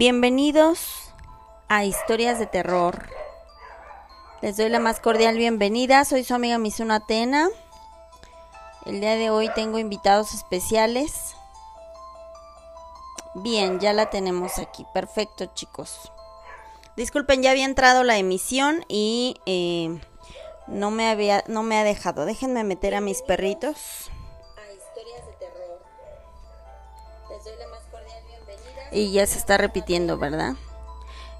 Bienvenidos a Historias de Terror. Les doy la más cordial bienvenida. Soy su amiga Mizuno Atena. El día de hoy tengo invitados especiales. Bien, ya la tenemos aquí. Perfecto, chicos. Disculpen, ya había entrado la emisión y eh, no me había, no me ha dejado. Déjenme meter a mis perritos. Y ya se está repitiendo, ¿verdad?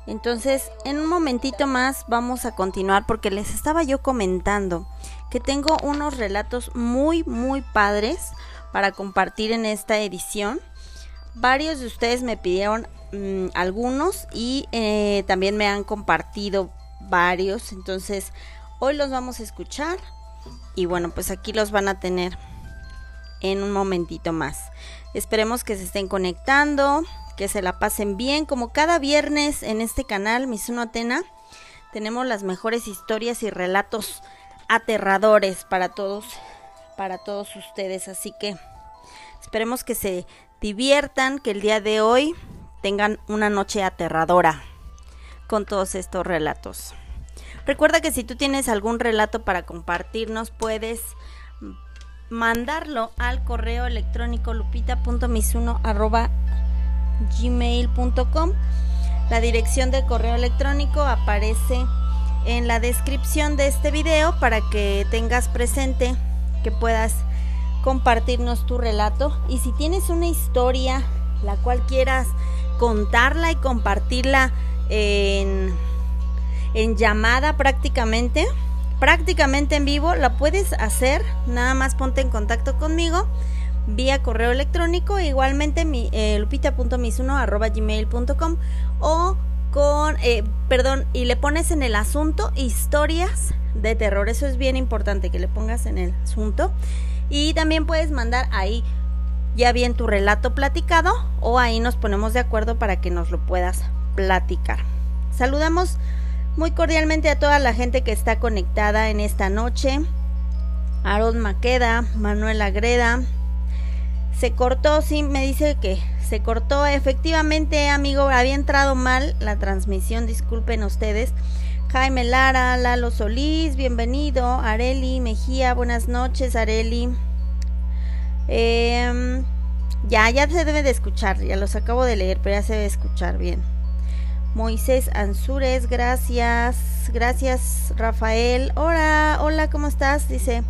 Entonces, en un momentito más vamos a continuar porque les estaba yo comentando que tengo unos relatos muy, muy padres para compartir en esta edición. Varios de ustedes me pidieron mm, algunos y eh, también me han compartido varios. Entonces, hoy los vamos a escuchar y bueno, pues aquí los van a tener en un momentito más. Esperemos que se estén conectando, que se la pasen bien. Como cada viernes en este canal, Misuno Atena, tenemos las mejores historias y relatos aterradores para todos, para todos ustedes. Así que esperemos que se diviertan, que el día de hoy tengan una noche aterradora con todos estos relatos. Recuerda que si tú tienes algún relato para compartirnos, puedes mandarlo al correo electrónico lupita.misuno gmail.com. La dirección de correo electrónico aparece en la descripción de este video para que tengas presente que puedas compartirnos tu relato. Y si tienes una historia la cual quieras contarla y compartirla en, en llamada prácticamente prácticamente en vivo la puedes hacer. Nada más ponte en contacto conmigo vía correo electrónico, igualmente mi, eh, o con, eh, perdón, y le pones en el asunto historias de terror. Eso es bien importante que le pongas en el asunto. Y también puedes mandar ahí ya bien tu relato platicado o ahí nos ponemos de acuerdo para que nos lo puedas platicar. Saludamos muy cordialmente a toda la gente que está conectada en esta noche. Aaron Maqueda, Manuel Agreda, se cortó, sí, me dice que se cortó. Efectivamente, amigo, había entrado mal la transmisión, disculpen ustedes. Jaime Lara, Lalo Solís, bienvenido. Areli Mejía, buenas noches, Areli. Em, ya, ya se debe de escuchar, ya los acabo de leer, pero ya se debe escuchar bien. Moisés Ansures, gracias. Gracias, Rafael. Hola, hola, ¿cómo estás? Dice.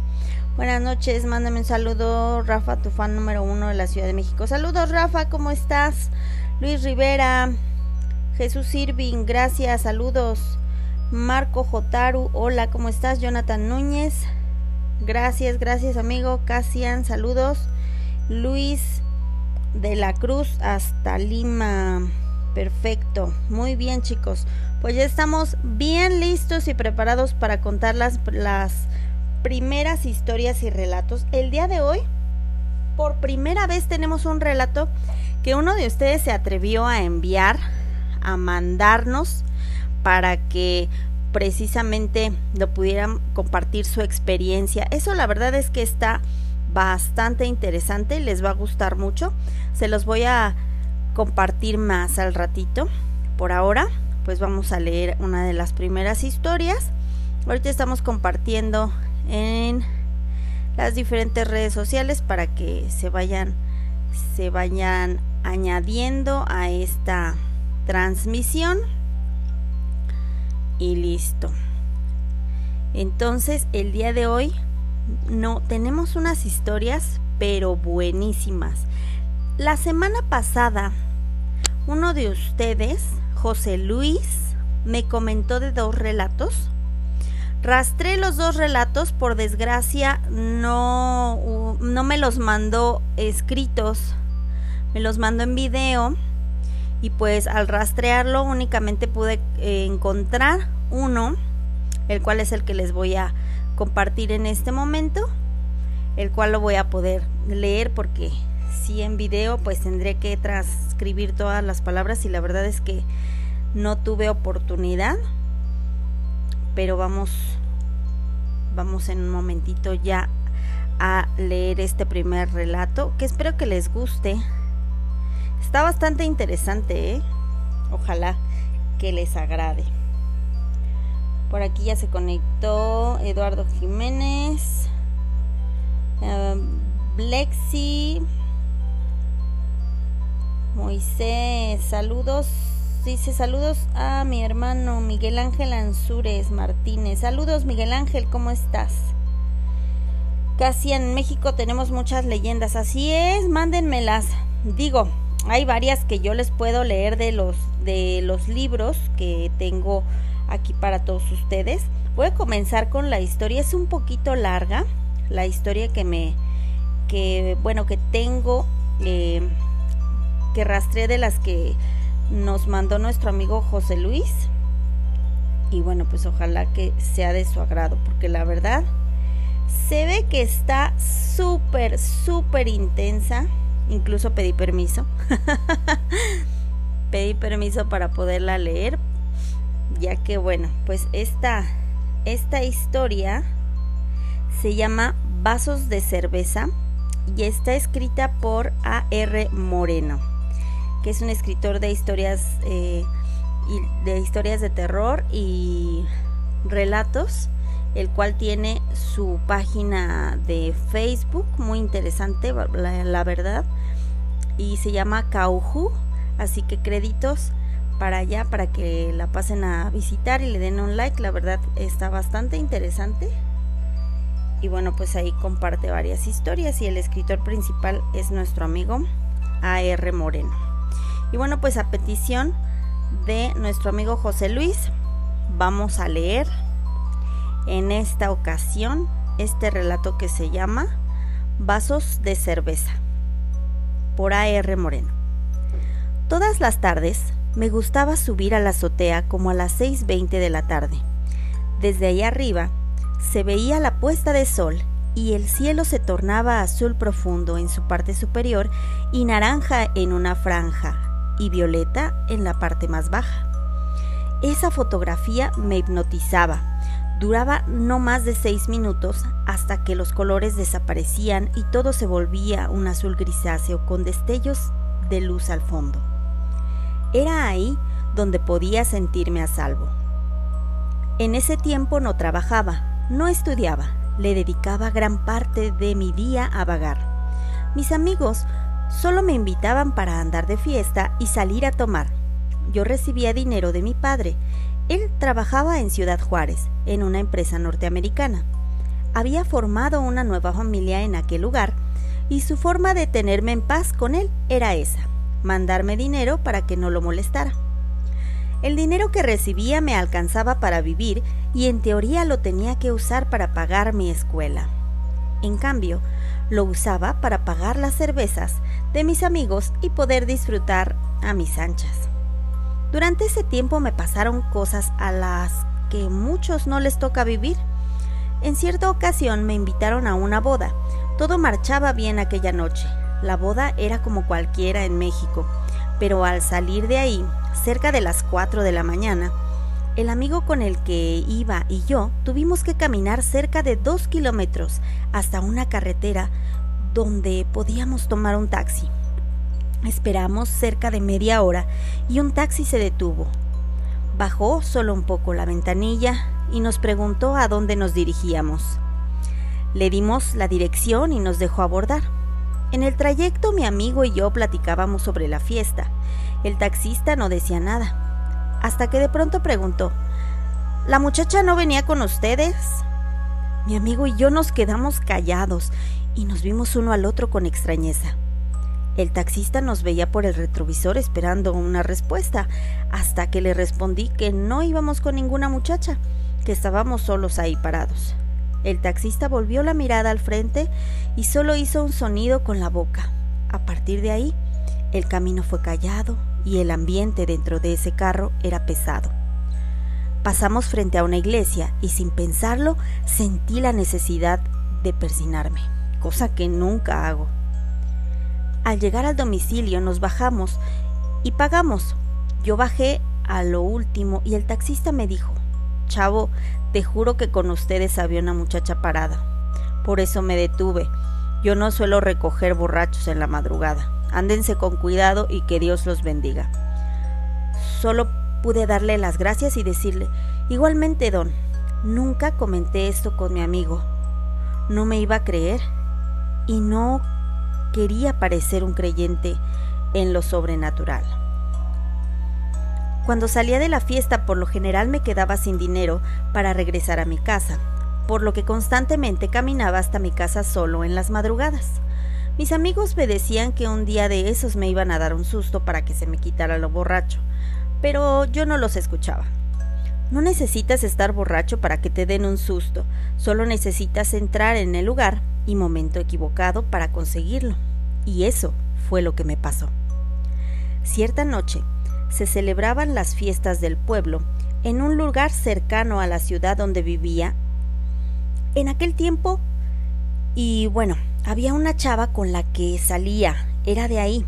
Buenas noches, mándame un saludo, Rafa, tu fan número uno de la Ciudad de México. Saludos, Rafa, ¿cómo estás? Luis Rivera, Jesús Irving, gracias, saludos. Marco Jotaru, hola, ¿cómo estás? Jonathan Núñez, gracias, gracias, amigo. Casian, saludos. Luis de la Cruz hasta Lima. Perfecto, muy bien chicos. Pues ya estamos bien listos y preparados para contar las, las primeras historias y relatos. El día de hoy, por primera vez tenemos un relato que uno de ustedes se atrevió a enviar, a mandarnos para que precisamente lo pudieran compartir su experiencia. Eso la verdad es que está bastante interesante, les va a gustar mucho. Se los voy a compartir más al ratito. Por ahora, pues vamos a leer una de las primeras historias. Ahorita estamos compartiendo en las diferentes redes sociales para que se vayan se vayan añadiendo a esta transmisión. Y listo. Entonces el día de hoy no tenemos unas historias pero buenísimas. La semana pasada uno de ustedes José Luis me comentó de dos relatos Rastré los dos relatos, por desgracia no, no me los mandó escritos, me los mandó en video y pues al rastrearlo únicamente pude eh, encontrar uno, el cual es el que les voy a compartir en este momento, el cual lo voy a poder leer porque si en video pues tendré que transcribir todas las palabras y la verdad es que no tuve oportunidad pero vamos vamos en un momentito ya a leer este primer relato que espero que les guste está bastante interesante ¿eh? Ojalá que les agrade. Por aquí ya se conectó Eduardo Jiménez, uh, Blexi, Moisés, saludos. Dice saludos a mi hermano Miguel Ángel Ansúrez Martínez. Saludos Miguel Ángel, ¿cómo estás? Casi en México tenemos muchas leyendas. Así es, mándenmelas. Digo, hay varias que yo les puedo leer de los de los libros que tengo aquí para todos ustedes. Voy a comenzar con la historia, es un poquito larga, la historia que me, que bueno, que tengo, eh, que rastré de las que nos mandó nuestro amigo José Luis. Y bueno, pues ojalá que sea de su agrado, porque la verdad se ve que está súper, súper intensa. Incluso pedí permiso. pedí permiso para poderla leer ya que bueno, pues esta, esta historia se llama Vasos de cerveza y está escrita por A.R. Moreno, que es un escritor de historias, eh, de historias de terror y relatos, el cual tiene su página de Facebook, muy interesante, la, verdad, y se llama Cauju, así que créditos para allá para que la pasen a visitar y le den un like. La verdad está bastante interesante. Y bueno, pues ahí comparte varias historias y el escritor principal es nuestro amigo A.R. Moreno. Y bueno, pues a petición de nuestro amigo José Luis, vamos a leer en esta ocasión este relato que se llama Vasos de cerveza por A.R. Moreno. Todas las tardes me gustaba subir a la azotea como a las 6.20 de la tarde. Desde ahí arriba se veía la puesta de sol y el cielo se tornaba azul profundo en su parte superior y naranja en una franja y violeta en la parte más baja. Esa fotografía me hipnotizaba. Duraba no más de seis minutos hasta que los colores desaparecían y todo se volvía un azul grisáceo con destellos de luz al fondo. Era ahí donde podía sentirme a salvo. En ese tiempo no trabajaba, no estudiaba, le dedicaba gran parte de mi día a vagar. Mis amigos solo me invitaban para andar de fiesta y salir a tomar. Yo recibía dinero de mi padre. Él trabajaba en Ciudad Juárez, en una empresa norteamericana. Había formado una nueva familia en aquel lugar y su forma de tenerme en paz con él era esa mandarme dinero para que no lo molestara. El dinero que recibía me alcanzaba para vivir y en teoría lo tenía que usar para pagar mi escuela. En cambio, lo usaba para pagar las cervezas de mis amigos y poder disfrutar a mis anchas. Durante ese tiempo me pasaron cosas a las que muchos no les toca vivir. En cierta ocasión me invitaron a una boda. Todo marchaba bien aquella noche. La boda era como cualquiera en México, pero al salir de ahí, cerca de las 4 de la mañana, el amigo con el que iba y yo tuvimos que caminar cerca de dos kilómetros hasta una carretera donde podíamos tomar un taxi. Esperamos cerca de media hora y un taxi se detuvo. Bajó solo un poco la ventanilla y nos preguntó a dónde nos dirigíamos. Le dimos la dirección y nos dejó abordar. En el trayecto mi amigo y yo platicábamos sobre la fiesta. El taxista no decía nada, hasta que de pronto preguntó, ¿La muchacha no venía con ustedes? Mi amigo y yo nos quedamos callados y nos vimos uno al otro con extrañeza. El taxista nos veía por el retrovisor esperando una respuesta, hasta que le respondí que no íbamos con ninguna muchacha, que estábamos solos ahí parados. El taxista volvió la mirada al frente y solo hizo un sonido con la boca. A partir de ahí, el camino fue callado y el ambiente dentro de ese carro era pesado. Pasamos frente a una iglesia y sin pensarlo sentí la necesidad de persinarme, cosa que nunca hago. Al llegar al domicilio nos bajamos y pagamos. Yo bajé a lo último y el taxista me dijo, Chavo, te juro que con ustedes había una muchacha parada. Por eso me detuve. Yo no suelo recoger borrachos en la madrugada. Ándense con cuidado y que Dios los bendiga. Solo pude darle las gracias y decirle, igualmente, don, nunca comenté esto con mi amigo. No me iba a creer y no quería parecer un creyente en lo sobrenatural. Cuando salía de la fiesta por lo general me quedaba sin dinero para regresar a mi casa, por lo que constantemente caminaba hasta mi casa solo en las madrugadas. Mis amigos me decían que un día de esos me iban a dar un susto para que se me quitara lo borracho, pero yo no los escuchaba. No necesitas estar borracho para que te den un susto, solo necesitas entrar en el lugar y momento equivocado para conseguirlo. Y eso fue lo que me pasó. Cierta noche se celebraban las fiestas del pueblo en un lugar cercano a la ciudad donde vivía. En aquel tiempo, y bueno, había una chava con la que salía, era de ahí.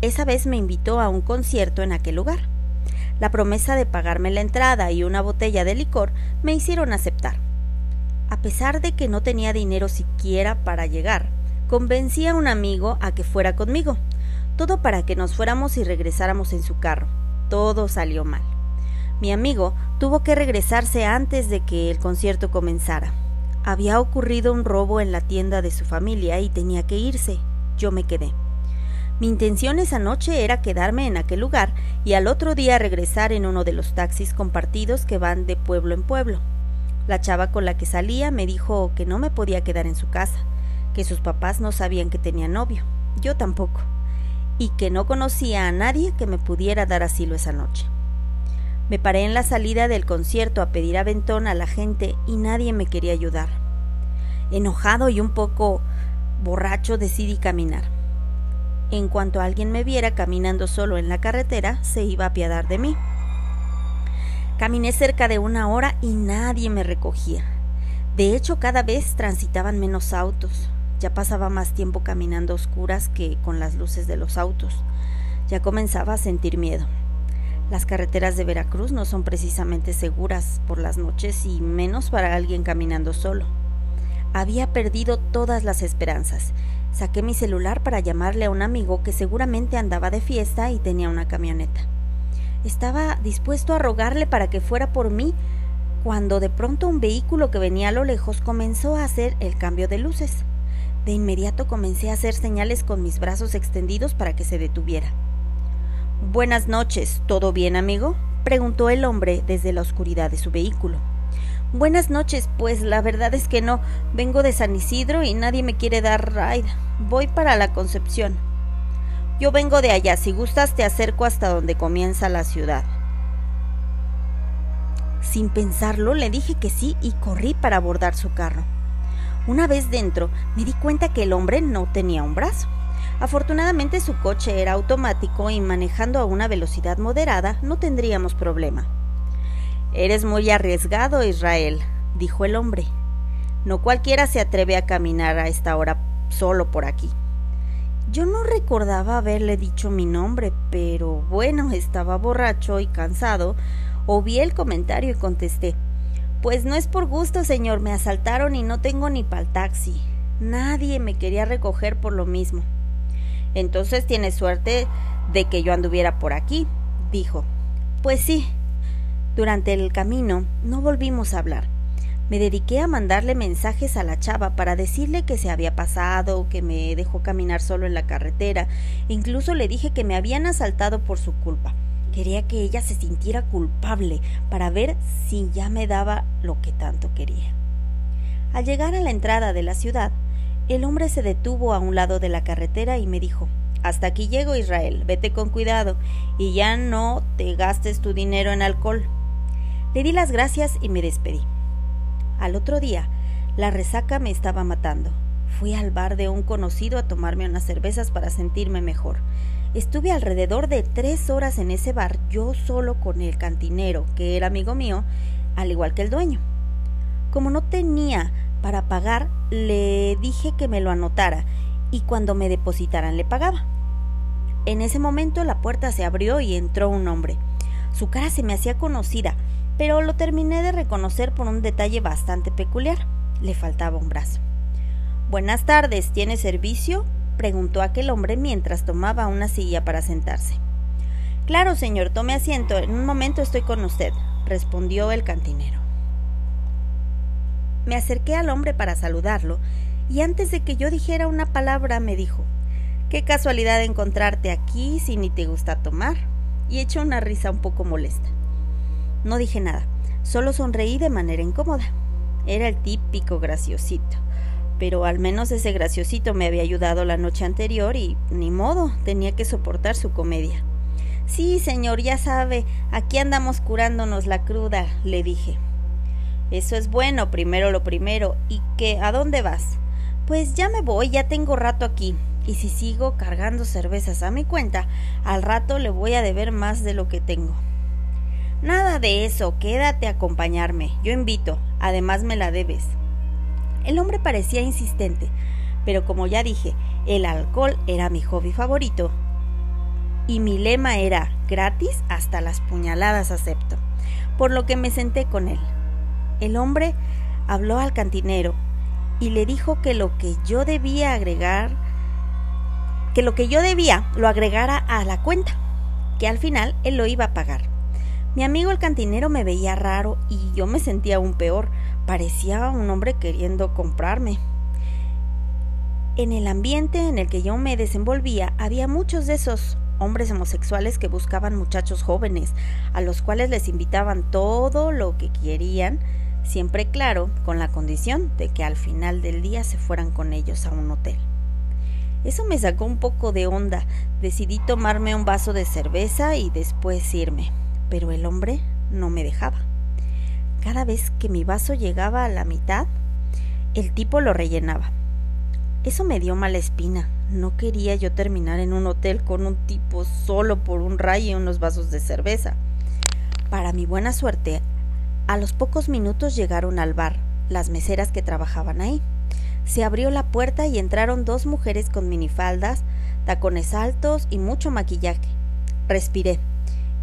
Esa vez me invitó a un concierto en aquel lugar. La promesa de pagarme la entrada y una botella de licor me hicieron aceptar. A pesar de que no tenía dinero siquiera para llegar, convencí a un amigo a que fuera conmigo, todo para que nos fuéramos y regresáramos en su carro. Todo salió mal. Mi amigo tuvo que regresarse antes de que el concierto comenzara. Había ocurrido un robo en la tienda de su familia y tenía que irse. Yo me quedé. Mi intención esa noche era quedarme en aquel lugar y al otro día regresar en uno de los taxis compartidos que van de pueblo en pueblo. La chava con la que salía me dijo que no me podía quedar en su casa, que sus papás no sabían que tenía novio, yo tampoco, y que no conocía a nadie que me pudiera dar asilo esa noche. Me paré en la salida del concierto a pedir aventón a la gente y nadie me quería ayudar. Enojado y un poco borracho decidí caminar. En cuanto alguien me viera caminando solo en la carretera, se iba a apiadar de mí. Caminé cerca de una hora y nadie me recogía. De hecho, cada vez transitaban menos autos. Ya pasaba más tiempo caminando a oscuras que con las luces de los autos. Ya comenzaba a sentir miedo. Las carreteras de Veracruz no son precisamente seguras por las noches y menos para alguien caminando solo. Había perdido todas las esperanzas Saqué mi celular para llamarle a un amigo que seguramente andaba de fiesta y tenía una camioneta. Estaba dispuesto a rogarle para que fuera por mí cuando de pronto un vehículo que venía a lo lejos comenzó a hacer el cambio de luces. De inmediato comencé a hacer señales con mis brazos extendidos para que se detuviera. Buenas noches, ¿todo bien, amigo? preguntó el hombre desde la oscuridad de su vehículo. Buenas noches, pues la verdad es que no. Vengo de San Isidro y nadie me quiere dar ride. Voy para la Concepción. Yo vengo de allá. Si gustas, te acerco hasta donde comienza la ciudad. Sin pensarlo, le dije que sí y corrí para abordar su carro. Una vez dentro, me di cuenta que el hombre no tenía un brazo. Afortunadamente su coche era automático y manejando a una velocidad moderada no tendríamos problema. Eres muy arriesgado, Israel, dijo el hombre. No cualquiera se atreve a caminar a esta hora solo por aquí. Yo no recordaba haberle dicho mi nombre, pero bueno, estaba borracho y cansado. Oví el comentario y contesté. Pues no es por gusto, señor, me asaltaron y no tengo ni pa'l taxi. Nadie me quería recoger por lo mismo. Entonces tienes suerte de que yo anduviera por aquí, dijo. Pues sí, durante el camino no volvimos a hablar. Me dediqué a mandarle mensajes a la chava para decirle que se había pasado, que me dejó caminar solo en la carretera. Incluso le dije que me habían asaltado por su culpa. Quería que ella se sintiera culpable para ver si ya me daba lo que tanto quería. Al llegar a la entrada de la ciudad, el hombre se detuvo a un lado de la carretera y me dijo Hasta aquí llego, Israel, vete con cuidado y ya no te gastes tu dinero en alcohol. Le di las gracias y me despedí. Al otro día, la resaca me estaba matando. Fui al bar de un conocido a tomarme unas cervezas para sentirme mejor. Estuve alrededor de tres horas en ese bar, yo solo con el cantinero, que era amigo mío, al igual que el dueño. Como no tenía para pagar, le dije que me lo anotara y cuando me depositaran le pagaba. En ese momento la puerta se abrió y entró un hombre. Su cara se me hacía conocida, pero lo terminé de reconocer por un detalle bastante peculiar. Le faltaba un brazo. Buenas tardes, ¿tiene servicio? preguntó aquel hombre mientras tomaba una silla para sentarse. Claro, señor, tome asiento. En un momento estoy con usted, respondió el cantinero. Me acerqué al hombre para saludarlo, y antes de que yo dijera una palabra me dijo Qué casualidad encontrarte aquí si ni te gusta tomar. Y echó una risa un poco molesta. No dije nada, solo sonreí de manera incómoda. Era el típico graciosito. Pero al menos ese graciosito me había ayudado la noche anterior y ni modo, tenía que soportar su comedia. Sí, señor, ya sabe, aquí andamos curándonos la cruda, le dije. Eso es bueno, primero lo primero. ¿Y qué? ¿A dónde vas? Pues ya me voy, ya tengo rato aquí. Y si sigo cargando cervezas a mi cuenta, al rato le voy a deber más de lo que tengo. Nada de eso, quédate a acompañarme. Yo invito, además me la debes. El hombre parecía insistente, pero como ya dije, el alcohol era mi hobby favorito y mi lema era gratis hasta las puñaladas acepto, por lo que me senté con él. El hombre habló al cantinero y le dijo que lo que yo debía agregar, que lo que yo debía lo agregara a la cuenta, que al final él lo iba a pagar. Mi amigo el cantinero me veía raro y yo me sentía aún peor, parecía un hombre queriendo comprarme. En el ambiente en el que yo me desenvolvía había muchos de esos hombres homosexuales que buscaban muchachos jóvenes, a los cuales les invitaban todo lo que querían, siempre claro, con la condición de que al final del día se fueran con ellos a un hotel. Eso me sacó un poco de onda. Decidí tomarme un vaso de cerveza y después irme, pero el hombre no me dejaba. Cada vez que mi vaso llegaba a la mitad, el tipo lo rellenaba. Eso me dio mala espina. No quería yo terminar en un hotel con un tipo solo por un rayo y unos vasos de cerveza. Para mi buena suerte, a los pocos minutos llegaron al bar las meseras que trabajaban ahí. Se abrió la puerta y entraron dos mujeres con minifaldas, tacones altos y mucho maquillaje. Respiré.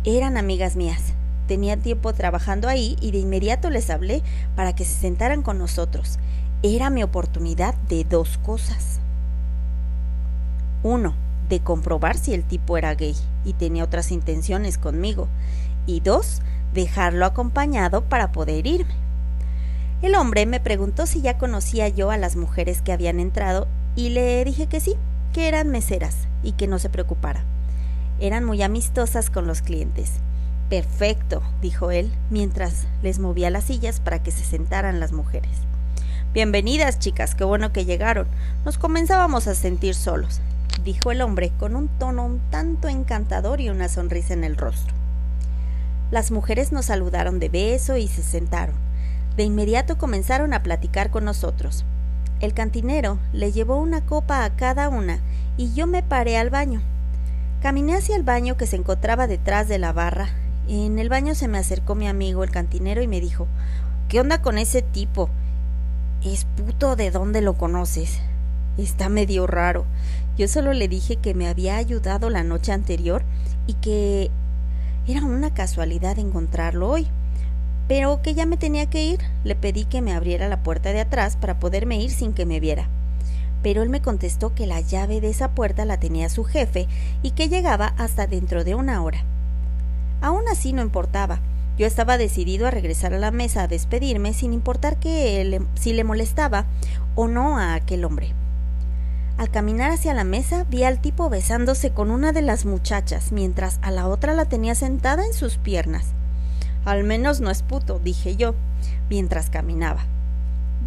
Eran amigas mías. Tenía tiempo trabajando ahí y de inmediato les hablé para que se sentaran con nosotros. Era mi oportunidad de dos cosas. Uno, de comprobar si el tipo era gay y tenía otras intenciones conmigo. Y dos, dejarlo acompañado para poder irme. El hombre me preguntó si ya conocía yo a las mujeres que habían entrado y le dije que sí, que eran meseras y que no se preocupara. Eran muy amistosas con los clientes. Perfecto, dijo él, mientras les movía las sillas para que se sentaran las mujeres. Bienvenidas, chicas, qué bueno que llegaron. Nos comenzábamos a sentir solos dijo el hombre con un tono un tanto encantador y una sonrisa en el rostro. Las mujeres nos saludaron de beso y se sentaron. De inmediato comenzaron a platicar con nosotros. El cantinero le llevó una copa a cada una y yo me paré al baño. Caminé hacia el baño que se encontraba detrás de la barra. En el baño se me acercó mi amigo el cantinero y me dijo ¿Qué onda con ese tipo? ¿Es puto de dónde lo conoces? Está medio raro. Yo solo le dije que me había ayudado la noche anterior y que era una casualidad encontrarlo hoy, pero que ya me tenía que ir. Le pedí que me abriera la puerta de atrás para poderme ir sin que me viera. Pero él me contestó que la llave de esa puerta la tenía su jefe y que llegaba hasta dentro de una hora. Aún así no importaba. Yo estaba decidido a regresar a la mesa a despedirme sin importar que si le molestaba o no a aquel hombre. Al caminar hacia la mesa vi al tipo besándose con una de las muchachas, mientras a la otra la tenía sentada en sus piernas. Al menos no es puto, dije yo, mientras caminaba.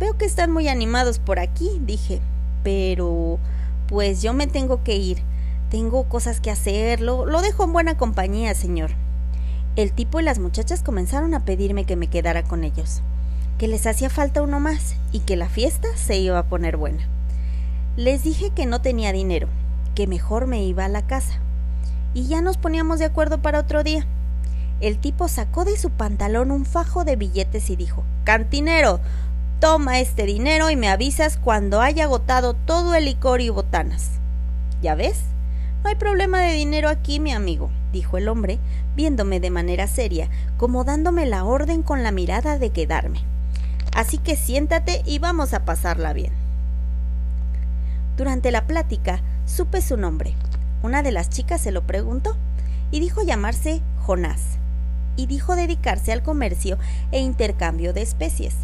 Veo que están muy animados por aquí, dije. Pero... pues yo me tengo que ir. Tengo cosas que hacer. Lo, lo dejo en buena compañía, señor. El tipo y las muchachas comenzaron a pedirme que me quedara con ellos, que les hacía falta uno más y que la fiesta se iba a poner buena. Les dije que no tenía dinero, que mejor me iba a la casa. Y ya nos poníamos de acuerdo para otro día. El tipo sacó de su pantalón un fajo de billetes y dijo Cantinero, toma este dinero y me avisas cuando haya agotado todo el licor y botanas. ¿Ya ves? No hay problema de dinero aquí, mi amigo, dijo el hombre, viéndome de manera seria, como dándome la orden con la mirada de quedarme. Así que siéntate y vamos a pasarla bien. Durante la plática supe su nombre. Una de las chicas se lo preguntó y dijo llamarse Jonás, y dijo dedicarse al comercio e intercambio de especies.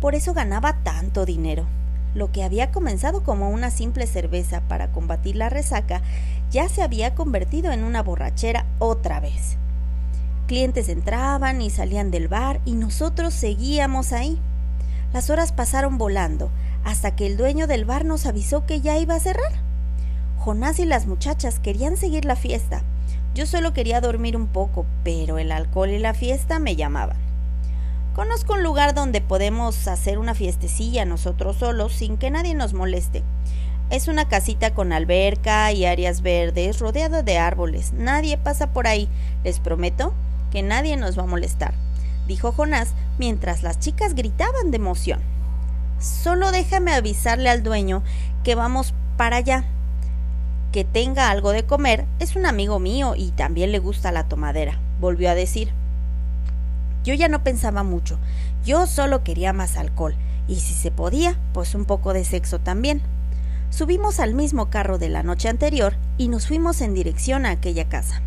Por eso ganaba tanto dinero. Lo que había comenzado como una simple cerveza para combatir la resaca ya se había convertido en una borrachera otra vez. Clientes entraban y salían del bar y nosotros seguíamos ahí. Las horas pasaron volando hasta que el dueño del bar nos avisó que ya iba a cerrar. Jonás y las muchachas querían seguir la fiesta. Yo solo quería dormir un poco, pero el alcohol y la fiesta me llamaban. Conozco un lugar donde podemos hacer una fiestecilla nosotros solos sin que nadie nos moleste. Es una casita con alberca y áreas verdes rodeado de árboles. Nadie pasa por ahí. Les prometo que nadie nos va a molestar, dijo Jonás mientras las chicas gritaban de emoción. Solo déjame avisarle al dueño que vamos para allá. Que tenga algo de comer es un amigo mío y también le gusta la tomadera, volvió a decir. Yo ya no pensaba mucho, yo solo quería más alcohol, y si se podía, pues un poco de sexo también. Subimos al mismo carro de la noche anterior y nos fuimos en dirección a aquella casa.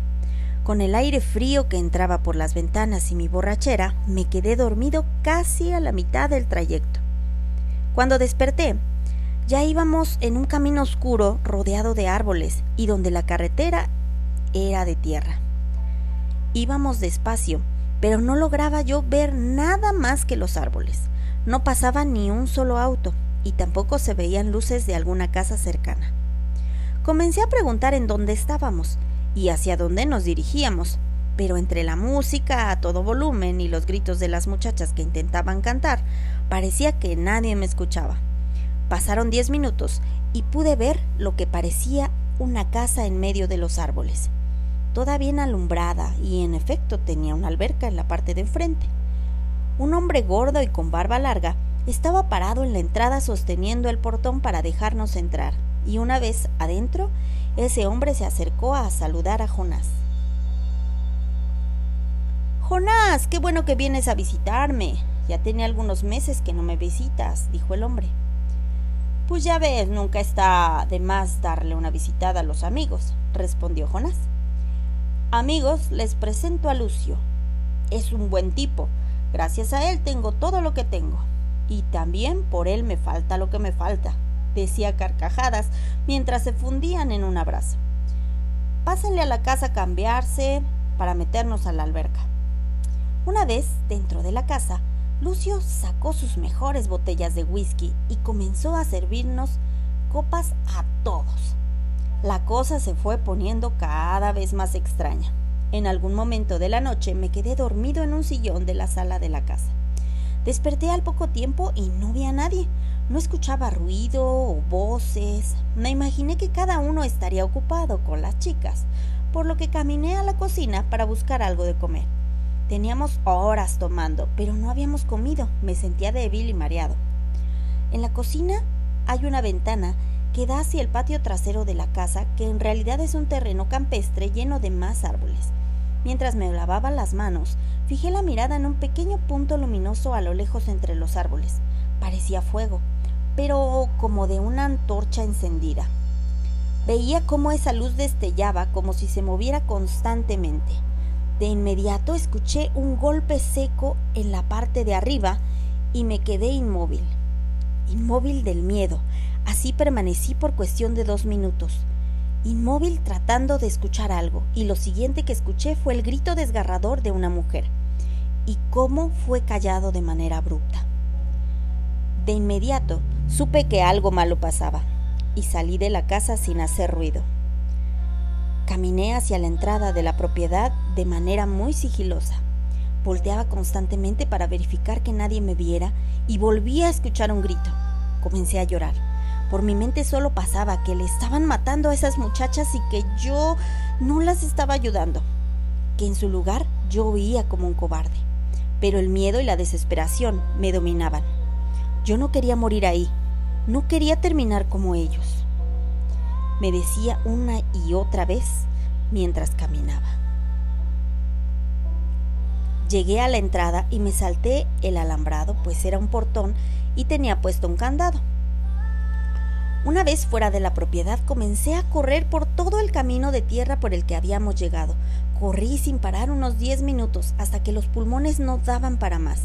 Con el aire frío que entraba por las ventanas y mi borrachera, me quedé dormido casi a la mitad del trayecto. Cuando desperté, ya íbamos en un camino oscuro rodeado de árboles y donde la carretera era de tierra. Íbamos despacio pero no lograba yo ver nada más que los árboles. No pasaba ni un solo auto y tampoco se veían luces de alguna casa cercana. Comencé a preguntar en dónde estábamos y hacia dónde nos dirigíamos, pero entre la música a todo volumen y los gritos de las muchachas que intentaban cantar, parecía que nadie me escuchaba. Pasaron diez minutos y pude ver lo que parecía una casa en medio de los árboles toda bien alumbrada y en efecto tenía una alberca en la parte de enfrente. Un hombre gordo y con barba larga estaba parado en la entrada sosteniendo el portón para dejarnos entrar, y una vez adentro, ese hombre se acercó a saludar a Jonás. Jonás, qué bueno que vienes a visitarme. Ya tenía algunos meses que no me visitas, dijo el hombre. Pues ya ves, nunca está de más darle una visitada a los amigos, respondió Jonás. Amigos, les presento a Lucio. Es un buen tipo. Gracias a él tengo todo lo que tengo. Y también por él me falta lo que me falta, decía carcajadas mientras se fundían en un abrazo. Pásenle a la casa a cambiarse para meternos a la alberca. Una vez dentro de la casa, Lucio sacó sus mejores botellas de whisky y comenzó a servirnos copas a todos. La cosa se fue poniendo cada vez más extraña. En algún momento de la noche me quedé dormido en un sillón de la sala de la casa. Desperté al poco tiempo y no vi a nadie. No escuchaba ruido o voces. Me imaginé que cada uno estaría ocupado con las chicas, por lo que caminé a la cocina para buscar algo de comer. Teníamos horas tomando, pero no habíamos comido. Me sentía débil y mareado. En la cocina hay una ventana que da hacia el patio trasero de la casa, que en realidad es un terreno campestre lleno de más árboles. Mientras me lavaba las manos, fijé la mirada en un pequeño punto luminoso a lo lejos entre los árboles. Parecía fuego, pero como de una antorcha encendida. Veía cómo esa luz destellaba como si se moviera constantemente. De inmediato escuché un golpe seco en la parte de arriba y me quedé inmóvil. Inmóvil del miedo, Así permanecí por cuestión de dos minutos, inmóvil tratando de escuchar algo, y lo siguiente que escuché fue el grito desgarrador de una mujer, y cómo fue callado de manera abrupta. De inmediato supe que algo malo pasaba, y salí de la casa sin hacer ruido. Caminé hacia la entrada de la propiedad de manera muy sigilosa. Volteaba constantemente para verificar que nadie me viera y volví a escuchar un grito. Comencé a llorar. Por mi mente solo pasaba que le estaban matando a esas muchachas y que yo no las estaba ayudando, que en su lugar yo oía como un cobarde. Pero el miedo y la desesperación me dominaban. Yo no quería morir ahí, no quería terminar como ellos. Me decía una y otra vez mientras caminaba. Llegué a la entrada y me salté el alambrado, pues era un portón y tenía puesto un candado. Una vez fuera de la propiedad comencé a correr por todo el camino de tierra por el que habíamos llegado. Corrí sin parar unos diez minutos hasta que los pulmones no daban para más.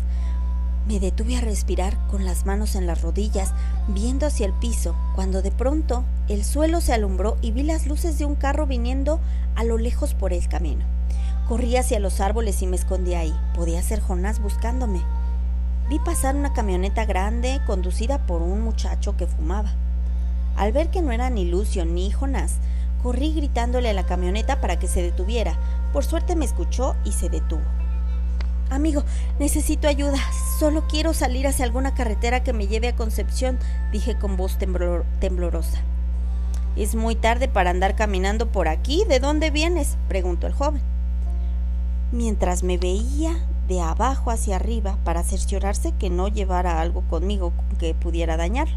Me detuve a respirar con las manos en las rodillas, viendo hacia el piso, cuando de pronto el suelo se alumbró y vi las luces de un carro viniendo a lo lejos por el camino. Corrí hacia los árboles y me escondí ahí. Podía ser Jonás buscándome. Vi pasar una camioneta grande conducida por un muchacho que fumaba. Al ver que no era ni Lucio ni Jonás, corrí gritándole a la camioneta para que se detuviera. Por suerte me escuchó y se detuvo. Amigo, necesito ayuda. Solo quiero salir hacia alguna carretera que me lleve a Concepción, dije con voz temblorosa. Es muy tarde para andar caminando por aquí. ¿De dónde vienes? preguntó el joven. Mientras me veía de abajo hacia arriba para cerciorarse que no llevara algo conmigo que pudiera dañar.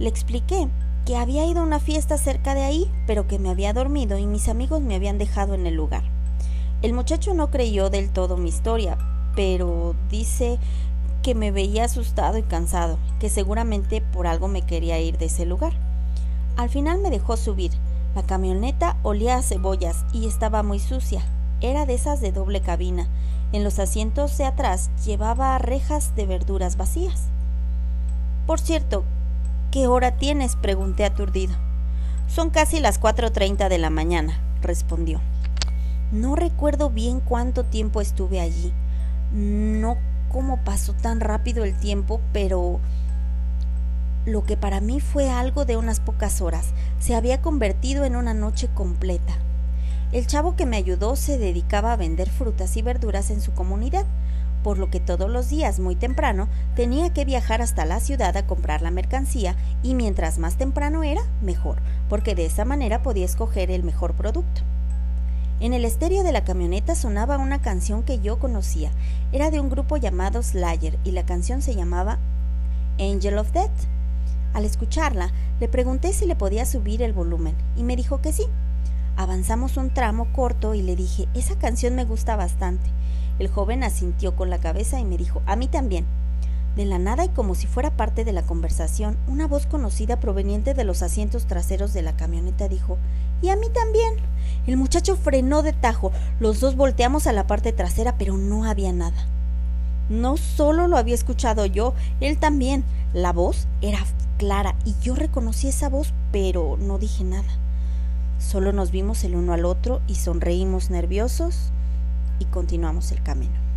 Le expliqué que había ido a una fiesta cerca de ahí, pero que me había dormido y mis amigos me habían dejado en el lugar. El muchacho no creyó del todo mi historia, pero dice que me veía asustado y cansado, que seguramente por algo me quería ir de ese lugar. Al final me dejó subir. La camioneta olía a cebollas y estaba muy sucia. Era de esas de doble cabina. En los asientos de atrás llevaba rejas de verduras vacías. Por cierto, ¿Qué hora tienes? pregunté aturdido. Son casi las 4.30 de la mañana, respondió. No recuerdo bien cuánto tiempo estuve allí. No cómo pasó tan rápido el tiempo, pero lo que para mí fue algo de unas pocas horas se había convertido en una noche completa. El chavo que me ayudó se dedicaba a vender frutas y verduras en su comunidad por lo que todos los días muy temprano tenía que viajar hasta la ciudad a comprar la mercancía y mientras más temprano era, mejor, porque de esa manera podía escoger el mejor producto. En el estéreo de la camioneta sonaba una canción que yo conocía. Era de un grupo llamado Slayer y la canción se llamaba Angel of Death. Al escucharla, le pregunté si le podía subir el volumen y me dijo que sí. Avanzamos un tramo corto y le dije, esa canción me gusta bastante. El joven asintió con la cabeza y me dijo, a mí también. De la nada y como si fuera parte de la conversación, una voz conocida proveniente de los asientos traseros de la camioneta dijo, y a mí también. El muchacho frenó de tajo. Los dos volteamos a la parte trasera, pero no había nada. No solo lo había escuchado yo, él también. La voz era clara y yo reconocí esa voz, pero no dije nada. Solo nos vimos el uno al otro y sonreímos nerviosos y continuamos el camino.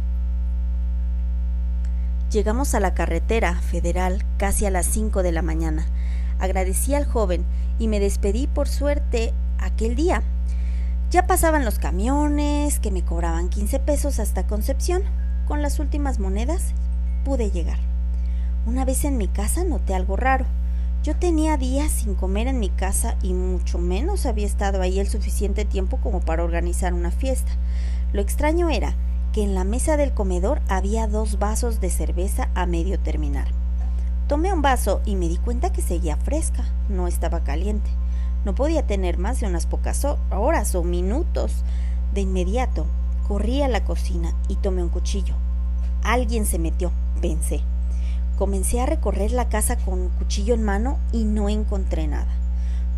Llegamos a la carretera federal casi a las 5 de la mañana. Agradecí al joven y me despedí por suerte aquel día. Ya pasaban los camiones que me cobraban 15 pesos hasta Concepción. Con las últimas monedas pude llegar. Una vez en mi casa noté algo raro. Yo tenía días sin comer en mi casa y mucho menos había estado ahí el suficiente tiempo como para organizar una fiesta. Lo extraño era que en la mesa del comedor había dos vasos de cerveza a medio terminar. Tomé un vaso y me di cuenta que seguía fresca, no estaba caliente. No podía tener más de unas pocas horas o minutos. De inmediato corrí a la cocina y tomé un cuchillo. Alguien se metió, pensé. Comencé a recorrer la casa con cuchillo en mano y no encontré nada.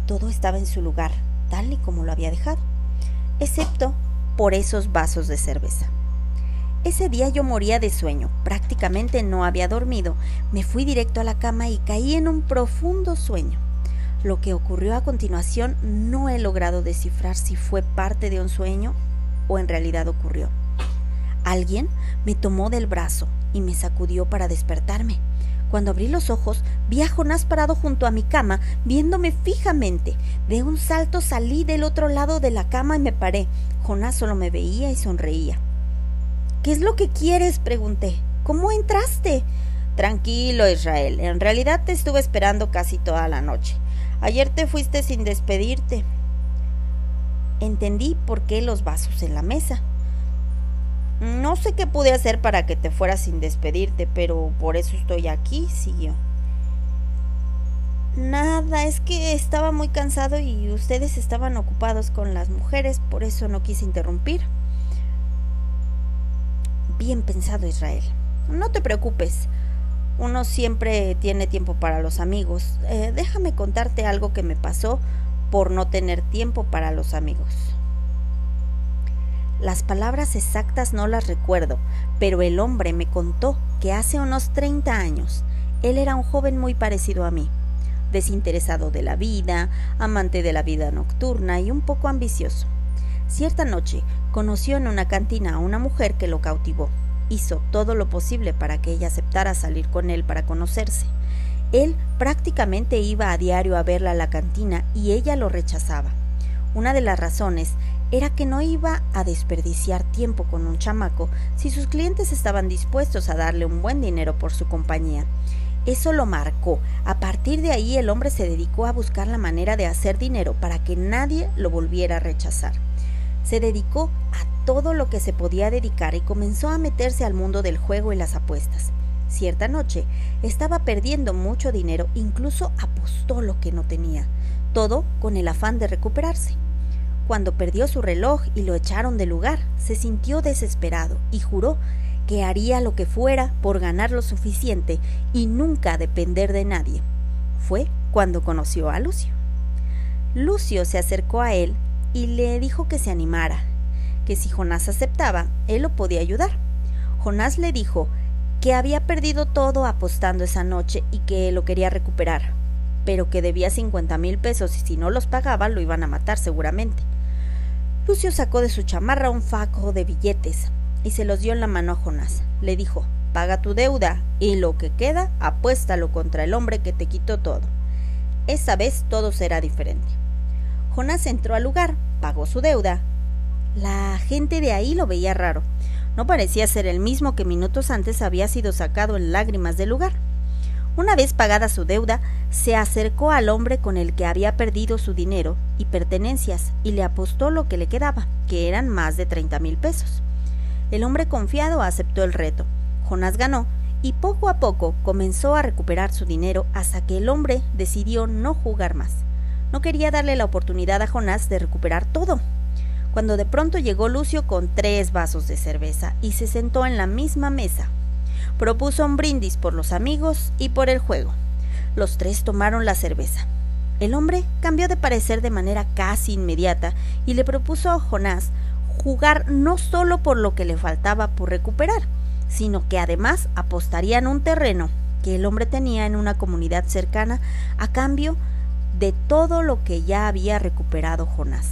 Todo estaba en su lugar, tal y como lo había dejado, excepto por esos vasos de cerveza. Ese día yo moría de sueño, prácticamente no había dormido, me fui directo a la cama y caí en un profundo sueño. Lo que ocurrió a continuación no he logrado descifrar si fue parte de un sueño o en realidad ocurrió. Alguien me tomó del brazo y me sacudió para despertarme. Cuando abrí los ojos, vi a Jonás parado junto a mi cama, viéndome fijamente. De un salto salí del otro lado de la cama y me paré. Jonás solo me veía y sonreía. ¿Qué es lo que quieres? pregunté. ¿Cómo entraste? Tranquilo, Israel. En realidad te estuve esperando casi toda la noche. Ayer te fuiste sin despedirte. Entendí por qué los vasos en la mesa. No sé qué pude hacer para que te fueras sin despedirte, pero por eso estoy aquí, siguió. Nada, es que estaba muy cansado y ustedes estaban ocupados con las mujeres, por eso no quise interrumpir. Bien pensado, Israel. No te preocupes. Uno siempre tiene tiempo para los amigos. Eh, déjame contarte algo que me pasó por no tener tiempo para los amigos. Las palabras exactas no las recuerdo, pero el hombre me contó que hace unos 30 años él era un joven muy parecido a mí, desinteresado de la vida, amante de la vida nocturna y un poco ambicioso. Cierta noche conoció en una cantina a una mujer que lo cautivó hizo todo lo posible para que ella aceptara salir con él para conocerse. Él prácticamente iba a diario a verla a la cantina y ella lo rechazaba. Una de las razones era que no iba a desperdiciar tiempo con un chamaco si sus clientes estaban dispuestos a darle un buen dinero por su compañía. Eso lo marcó. A partir de ahí el hombre se dedicó a buscar la manera de hacer dinero para que nadie lo volviera a rechazar. Se dedicó a todo lo que se podía dedicar y comenzó a meterse al mundo del juego y las apuestas. Cierta noche estaba perdiendo mucho dinero, incluso apostó lo que no tenía, todo con el afán de recuperarse. Cuando perdió su reloj y lo echaron del lugar, se sintió desesperado y juró que haría lo que fuera por ganar lo suficiente y nunca depender de nadie. Fue cuando conoció a Lucio. Lucio se acercó a él y le dijo que se animara, que si Jonás aceptaba, él lo podía ayudar. Jonás le dijo que había perdido todo apostando esa noche y que lo quería recuperar, pero que debía cincuenta mil pesos y si no los pagaba lo iban a matar seguramente. Lucio sacó de su chamarra un faco de billetes y se los dio en la mano a Jonás. Le dijo, paga tu deuda y lo que queda, apuéstalo contra el hombre que te quitó todo. Esta vez todo será diferente. Jonás entró al lugar, pagó su deuda la gente de ahí lo veía raro. No parecía ser el mismo que minutos antes había sido sacado en lágrimas del lugar. Una vez pagada su deuda, se acercó al hombre con el que había perdido su dinero y pertenencias y le apostó lo que le quedaba, que eran más de treinta mil pesos. El hombre confiado aceptó el reto. Jonás ganó y poco a poco comenzó a recuperar su dinero hasta que el hombre decidió no jugar más. No quería darle la oportunidad a Jonás de recuperar todo, cuando de pronto llegó Lucio con tres vasos de cerveza y se sentó en la misma mesa. Propuso un brindis por los amigos y por el juego. Los tres tomaron la cerveza. El hombre cambió de parecer de manera casi inmediata y le propuso a Jonás jugar no solo por lo que le faltaba por recuperar, sino que además apostarían un terreno que el hombre tenía en una comunidad cercana a cambio de todo lo que ya había recuperado Jonás.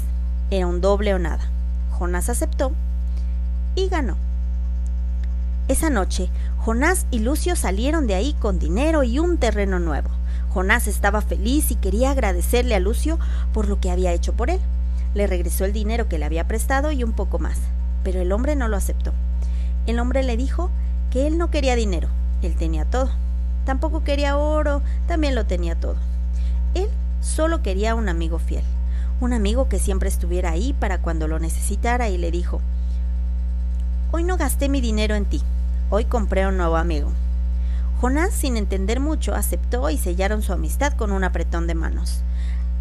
Era un doble o nada. Jonás aceptó y ganó. Esa noche, Jonás y Lucio salieron de ahí con dinero y un terreno nuevo. Jonás estaba feliz y quería agradecerle a Lucio por lo que había hecho por él. Le regresó el dinero que le había prestado y un poco más, pero el hombre no lo aceptó. El hombre le dijo que él no quería dinero, él tenía todo. Tampoco quería oro, también lo tenía todo. Él solo quería un amigo fiel un amigo que siempre estuviera ahí para cuando lo necesitara y le dijo, Hoy no gasté mi dinero en ti, hoy compré un nuevo amigo. Jonás, sin entender mucho, aceptó y sellaron su amistad con un apretón de manos.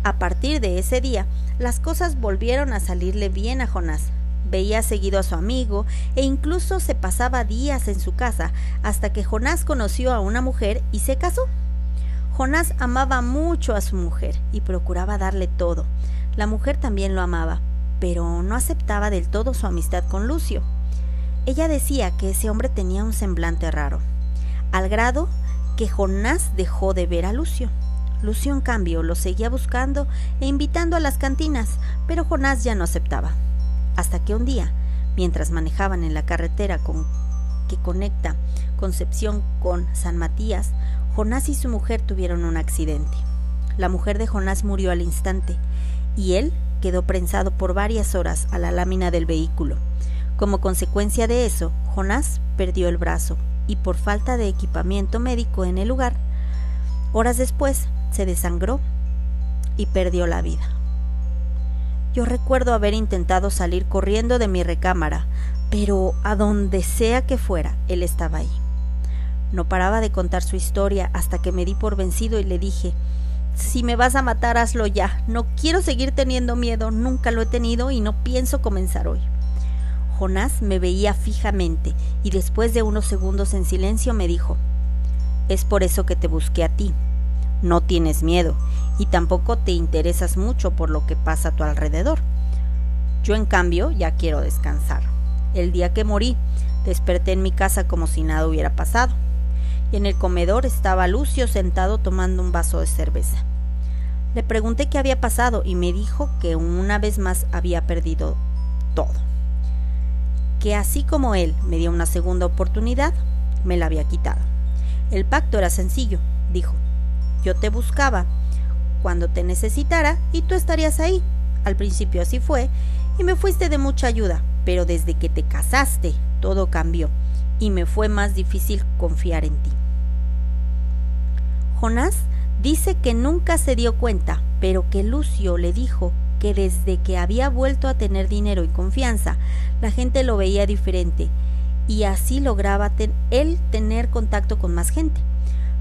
A partir de ese día, las cosas volvieron a salirle bien a Jonás. Veía seguido a su amigo e incluso se pasaba días en su casa hasta que Jonás conoció a una mujer y se casó. Jonás amaba mucho a su mujer y procuraba darle todo, la mujer también lo amaba, pero no aceptaba del todo su amistad con Lucio. Ella decía que ese hombre tenía un semblante raro, al grado que Jonás dejó de ver a Lucio. Lucio, en cambio, lo seguía buscando e invitando a las cantinas, pero Jonás ya no aceptaba. Hasta que un día, mientras manejaban en la carretera con, que conecta Concepción con San Matías, Jonás y su mujer tuvieron un accidente. La mujer de Jonás murió al instante y él quedó prensado por varias horas a la lámina del vehículo. Como consecuencia de eso, Jonás perdió el brazo y por falta de equipamiento médico en el lugar, horas después se desangró y perdió la vida. Yo recuerdo haber intentado salir corriendo de mi recámara, pero a donde sea que fuera, él estaba ahí. No paraba de contar su historia hasta que me di por vencido y le dije, si me vas a matar, hazlo ya. No quiero seguir teniendo miedo, nunca lo he tenido y no pienso comenzar hoy. Jonás me veía fijamente y después de unos segundos en silencio me dijo, Es por eso que te busqué a ti. No tienes miedo y tampoco te interesas mucho por lo que pasa a tu alrededor. Yo en cambio ya quiero descansar. El día que morí, desperté en mi casa como si nada hubiera pasado. Y en el comedor estaba Lucio sentado tomando un vaso de cerveza. Le pregunté qué había pasado y me dijo que una vez más había perdido todo. Que así como él me dio una segunda oportunidad, me la había quitado. El pacto era sencillo, dijo. Yo te buscaba cuando te necesitara y tú estarías ahí. Al principio así fue y me fuiste de mucha ayuda, pero desde que te casaste todo cambió y me fue más difícil confiar en ti. Jonás dice que nunca se dio cuenta, pero que Lucio le dijo que desde que había vuelto a tener dinero y confianza, la gente lo veía diferente y así lograba él tener contacto con más gente.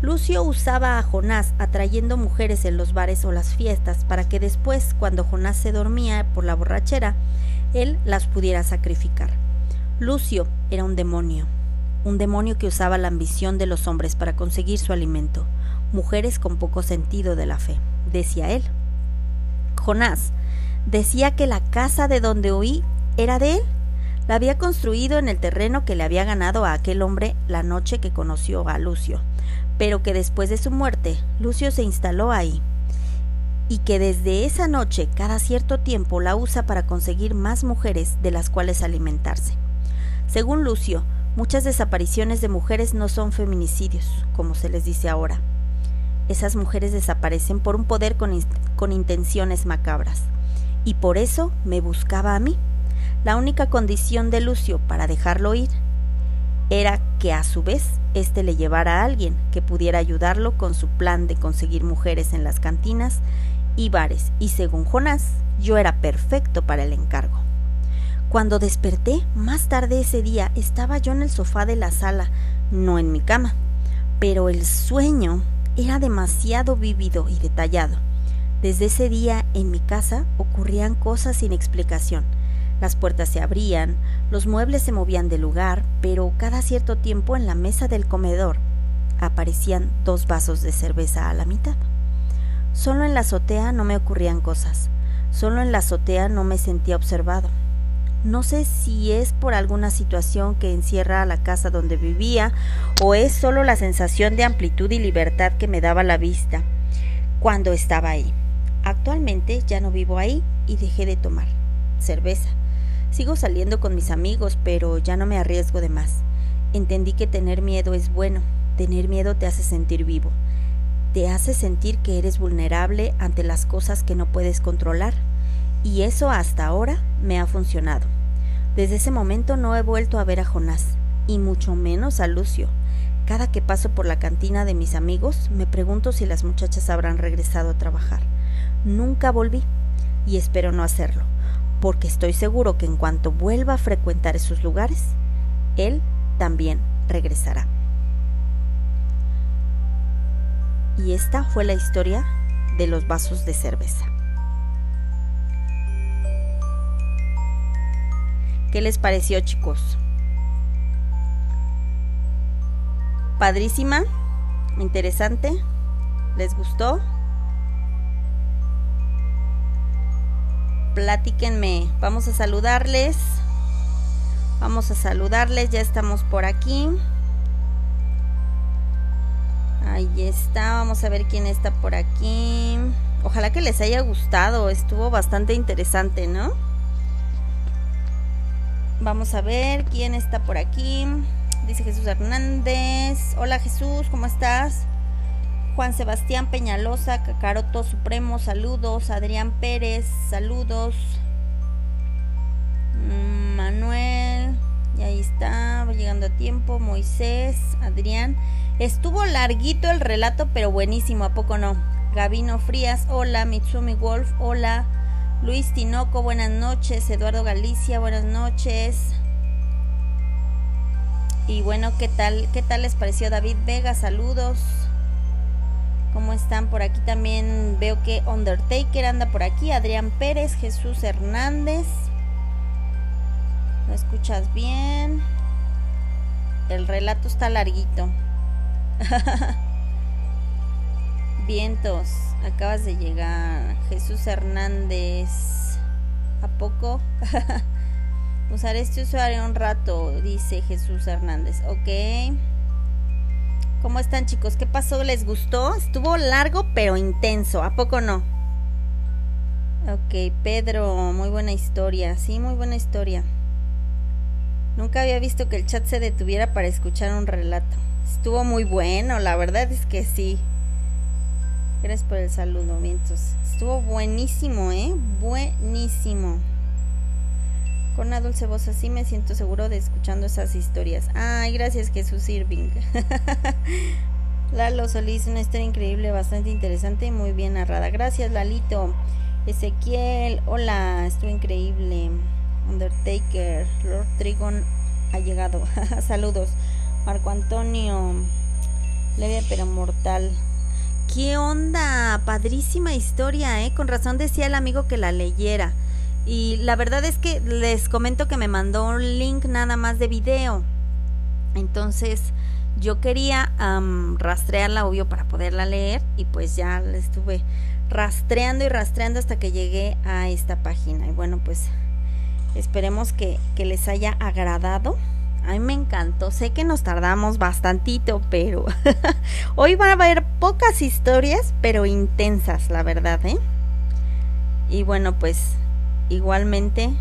Lucio usaba a Jonás atrayendo mujeres en los bares o las fiestas para que después, cuando Jonás se dormía por la borrachera, él las pudiera sacrificar. Lucio era un demonio, un demonio que usaba la ambición de los hombres para conseguir su alimento, mujeres con poco sentido de la fe, decía él. Jonás decía que la casa de donde huí era de él la había construido en el terreno que le había ganado a aquel hombre la noche que conoció a Lucio, pero que después de su muerte Lucio se instaló ahí, y que desde esa noche cada cierto tiempo la usa para conseguir más mujeres de las cuales alimentarse. Según Lucio, muchas desapariciones de mujeres no son feminicidios, como se les dice ahora. Esas mujeres desaparecen por un poder con, intenciones macabras, y por eso me buscaba a mí la única condición de Lucio para dejarlo ir era que a su vez éste le llevara a alguien que pudiera ayudarlo con su plan de conseguir mujeres en las cantinas y bares, y según Jonás, yo era perfecto para el encargo. Cuando desperté, más tarde ese día, estaba yo en el sofá de la sala, no en mi cama, pero el sueño era demasiado vívido y detallado. Desde ese día en mi casa ocurrían cosas sin explicación las puertas se abrían, los muebles se movían de lugar, pero cada cierto tiempo en la mesa del comedor aparecían dos vasos de cerveza a la mitad. Solo en la azotea no me ocurrían cosas, solo en la azotea no me sentía observado. No sé si es por alguna situación que encierra a la casa donde vivía o es solo la sensación de amplitud y libertad que me daba la vista cuando estaba ahí. Actualmente ya no vivo ahí y dejé de tomar cerveza. Sigo saliendo con mis amigos, pero ya no me arriesgo de más. Entendí que tener miedo es bueno. Tener miedo te hace sentir vivo. Te hace sentir que eres vulnerable ante las cosas que no puedes controlar. Y eso hasta ahora me ha funcionado. Desde ese momento no he vuelto a ver a Jonás, y mucho menos a Lucio. Cada que paso por la cantina de mis amigos, me pregunto si las muchachas habrán regresado a trabajar. Nunca volví, y espero no hacerlo porque estoy seguro que en cuanto vuelva a frecuentar esos lugares, él también regresará. Y esta fue la historia de los vasos de cerveza. ¿Qué les pareció chicos? Padrísima, interesante, ¿les gustó? platíquenme. Vamos a saludarles. Vamos a saludarles, ya estamos por aquí. Ahí está, vamos a ver quién está por aquí. Ojalá que les haya gustado, estuvo bastante interesante, ¿no? Vamos a ver quién está por aquí. Dice Jesús Hernández. Hola Jesús, ¿cómo estás? Juan Sebastián Peñalosa, Cacaroto Supremo, saludos. Adrián Pérez, saludos. Mm, Manuel, y ahí está, va llegando a tiempo. Moisés, Adrián. Estuvo larguito el relato, pero buenísimo, ¿a poco no? Gabino Frías, hola. Mitsumi Wolf, hola. Luis Tinoco, buenas noches. Eduardo Galicia, buenas noches. Y bueno, ¿qué tal? ¿Qué tal les pareció David Vega? Saludos. ¿Cómo están? Por aquí también veo que Undertaker anda por aquí. Adrián Pérez, Jesús Hernández. ¿Lo escuchas bien? El relato está larguito. Vientos, acabas de llegar. Jesús Hernández. ¿A poco? Usaré este usuario un rato, dice Jesús Hernández. Ok. ¿Cómo están chicos? ¿Qué pasó? ¿Les gustó? Estuvo largo pero intenso. ¿A poco no? Ok, Pedro, muy buena historia. Sí, muy buena historia. Nunca había visto que el chat se detuviera para escuchar un relato. Estuvo muy bueno, la verdad es que sí. Gracias por el saludo, vientos. Estuvo buenísimo, ¿eh? Buenísimo. Con una dulce voz así me siento seguro de escuchando esas historias. Ay, gracias Jesús Irving. Lalo Solís, una historia increíble, bastante interesante y muy bien narrada. Gracias Lalito. Ezequiel, hola, estuvo increíble. Undertaker, Lord Trigon ha llegado. Saludos. Marco Antonio, leve pero mortal. ¿Qué onda? Padrísima historia, ¿eh? Con razón decía el amigo que la leyera. Y la verdad es que les comento que me mandó un link nada más de video. Entonces yo quería rastrearla, obvio, para poderla leer. Y pues ya la estuve rastreando y rastreando hasta que llegué a esta página. Y bueno, pues esperemos que, que les haya agradado. A mí me encantó. Sé que nos tardamos bastantito, pero hoy van a haber pocas historias, pero intensas, la verdad, ¿eh? Y bueno, pues igualmente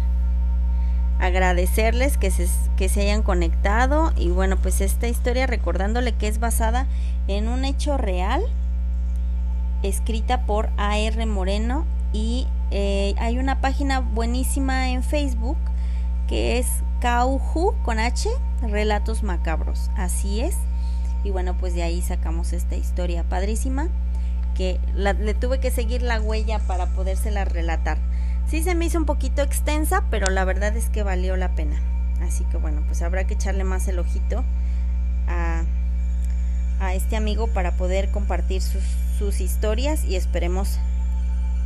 agradecerles que se, que se hayan conectado y bueno, pues esta historia recordándole que es basada en un hecho real escrita por A.R. Moreno y eh, hay una página buenísima en Facebook que es Cauju con H, Relatos Macabros. Así es. Y bueno, pues de ahí sacamos esta historia padrísima que le tuve que seguir la huella para podérsela relatar. Sí se me hizo un poquito extensa, pero la verdad es que valió la pena. Así que bueno, pues habrá que echarle más el ojito a, a este amigo para poder compartir sus, sus historias y esperemos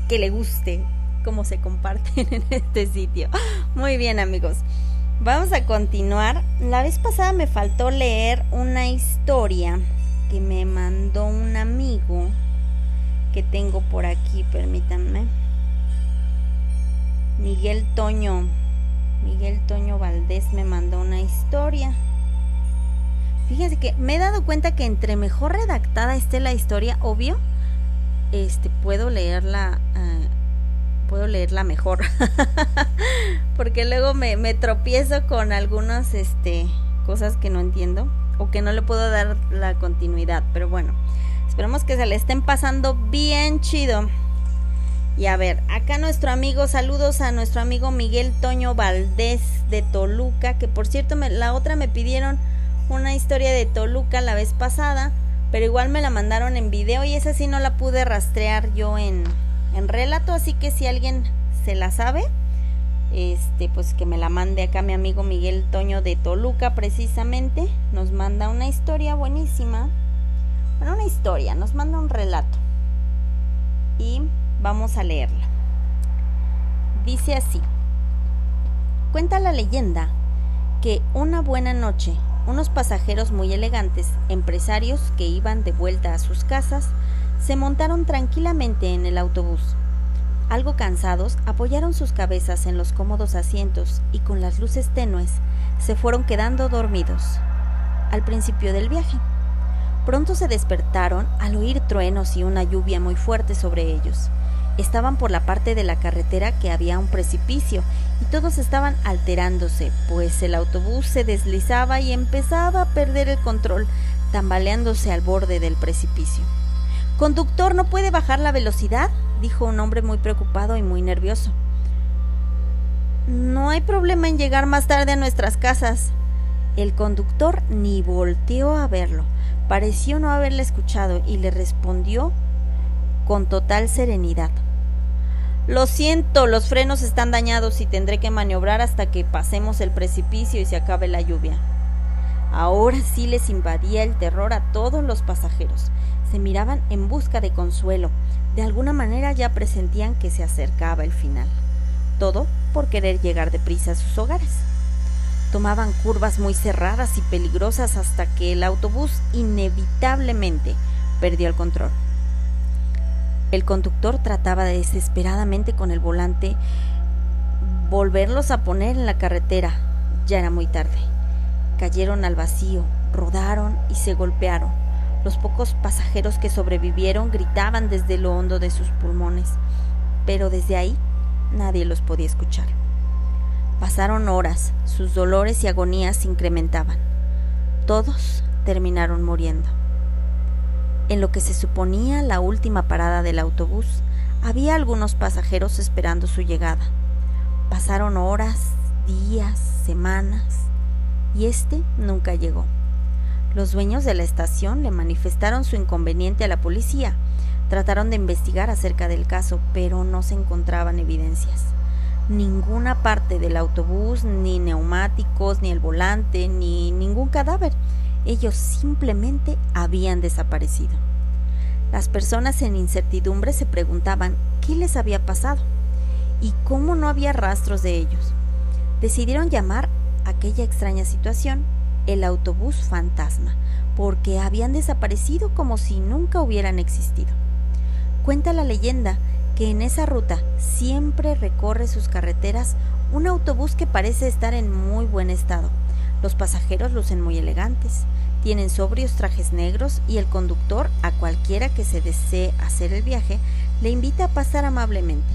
que le guste cómo se comparten en este sitio. Muy bien amigos. Vamos a continuar. La vez pasada me faltó leer una historia que me mandó un amigo que tengo por aquí, permítanme. Miguel Toño. Miguel Toño Valdés me mandó una historia. Fíjense que me he dado cuenta que entre mejor redactada esté la historia, obvio, este puedo leerla uh, puedo leerla mejor. Porque luego me, tropiezo con algunas este, cosas que no entiendo o que no le puedo dar la continuidad. Pero bueno, esperemos que se le estén pasando bien chido. Y a ver, acá nuestro amigo, saludos a nuestro amigo Miguel Toño Valdés de Toluca, que por cierto la otra me pidieron una historia de Toluca la vez pasada, pero igual me la mandaron en video y esa sí no la pude rastrear yo en, en relato, así que si alguien se la sabe, este, pues que me la mande acá mi amigo Miguel Toño de Toluca precisamente, nos manda una historia buenísima, bueno, una historia, nos manda un relato. Y vamos a leerla. Dice así, cuenta la leyenda que una buena noche unos pasajeros muy elegantes, empresarios que iban de vuelta a sus casas, se montaron tranquilamente en el autobús. Algo cansados, apoyaron sus cabezas en los cómodos asientos y con las luces tenues se fueron quedando dormidos. Al principio del viaje. Pronto se despertaron al oír truenos y una lluvia muy fuerte sobre ellos. Estaban por la parte de la carretera que había un precipicio y todos estaban alterándose, pues el autobús se deslizaba y empezaba a perder el control, tambaleándose al borde del precipicio. Conductor, ¿no puede bajar la velocidad? dijo un hombre muy preocupado y muy nervioso. No hay problema en llegar más tarde a nuestras casas. El conductor ni volteó a verlo. Pareció no haberle escuchado y le respondió con total serenidad. Lo siento, los frenos están dañados y tendré que maniobrar hasta que pasemos el precipicio y se acabe la lluvia. Ahora sí les invadía el terror a todos los pasajeros se miraban en busca de consuelo. De alguna manera ya presentían que se acercaba el final. Todo por querer llegar deprisa a sus hogares. Tomaban curvas muy cerradas y peligrosas hasta que el autobús inevitablemente perdió el control. El conductor trataba desesperadamente con el volante volverlos a poner en la carretera. Ya era muy tarde. Cayeron al vacío, rodaron y se golpearon. Los pocos pasajeros que sobrevivieron gritaban desde lo hondo de sus pulmones, pero desde ahí nadie los podía escuchar. Pasaron horas, sus dolores y agonías se incrementaban. Todos terminaron muriendo. En lo que se suponía la última parada del autobús, había algunos pasajeros esperando su llegada. Pasaron horas, días, semanas, y este nunca llegó. Los dueños de la estación le manifestaron su inconveniente a la policía. Trataron de investigar acerca del caso, pero no se encontraban evidencias. Ninguna parte del autobús, ni neumáticos, ni el volante, ni ningún cadáver. Ellos simplemente habían desaparecido. Las personas en incertidumbre se preguntaban qué les había pasado y cómo no había rastros de ellos. Decidieron llamar aquella extraña situación el autobús fantasma, porque habían desaparecido como si nunca hubieran existido. Cuenta la leyenda que en esa ruta siempre recorre sus carreteras un autobús que parece estar en muy buen estado. Los pasajeros lucen muy elegantes, tienen sobrios trajes negros y el conductor, a cualquiera que se desee hacer el viaje, le invita a pasar amablemente.